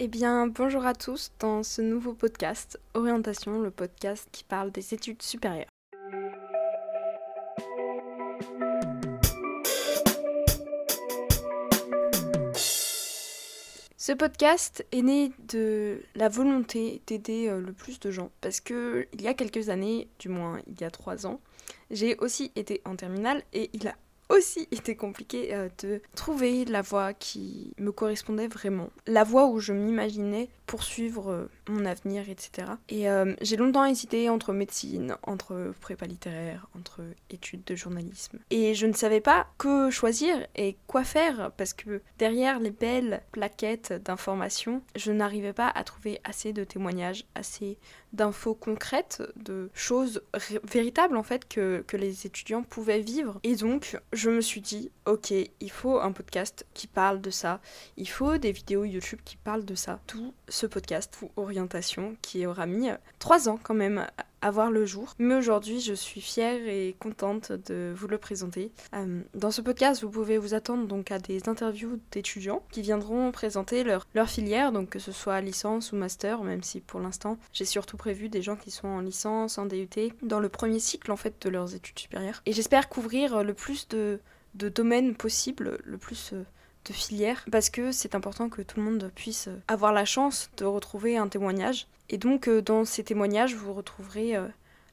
Eh bien, bonjour à tous dans ce nouveau podcast, Orientation, le podcast qui parle des études supérieures. Ce podcast est né de la volonté d'aider euh, le plus de gens parce que il y a quelques années, du moins il y a trois ans, j'ai aussi été en terminale et il a aussi été compliqué euh, de trouver la voie qui me correspondait vraiment. La voie où je m'imaginais poursuivre euh, mon avenir, etc. Et euh, j'ai longtemps hésité entre médecine, entre prépa littéraire, entre études de journalisme. Et je ne savais pas que choisir et quoi faire parce que derrière les belles plaquettes d'informations, je n'arrivais pas à trouver assez de témoignages, assez d'infos concrètes, de choses véritables en fait que, que les étudiants pouvaient vivre. Et donc, je me suis dit, ok, il faut un podcast qui parle de ça, il faut des vidéos YouTube qui parlent de ça. Tout ce podcast ou orientation qui aura mis trois ans quand même à voir le jour. Mais aujourd'hui, je suis fière et contente de vous le présenter. Euh, dans ce podcast, vous pouvez vous attendre donc à des interviews d'étudiants qui viendront présenter leur, filière, donc que ce soit licence ou master, même si pour l'instant, j'ai surtout prévu des gens qui sont en licence, en DUT, dans le premier cycle en fait de leurs études supérieures. Et j'espère couvrir le plus de, de domaines possibles, le plus euh, de filières, parce que c'est important que tout le monde puisse avoir la chance de retrouver un témoignage. Et donc euh, dans ces témoignages, vous retrouverez euh,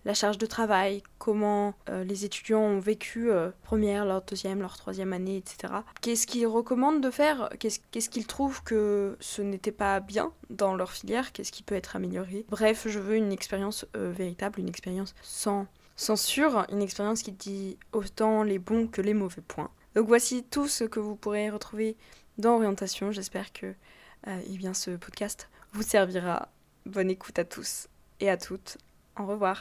la charge de travail, comment euh, les étudiants ont vécu première, leur deuxième, leur troisième année, etc. Qu'est-ce qu'ils recommandent de faire? Qu'est-ce qu'ils trouvent que ce n'était pas bien dans leur filière? Qu'est-ce qui peut être amélioré? Bref, je veux une expérience véritable, une expérience sans censure, une expérience qui dit autant les bons que les mauvais points. Donc voici tout ce que vous pourrez retrouver dans Orientation. J'espère que euh, eh bien, ce podcast vous servira. Bonne écoute à tous et à toutes. Au revoir.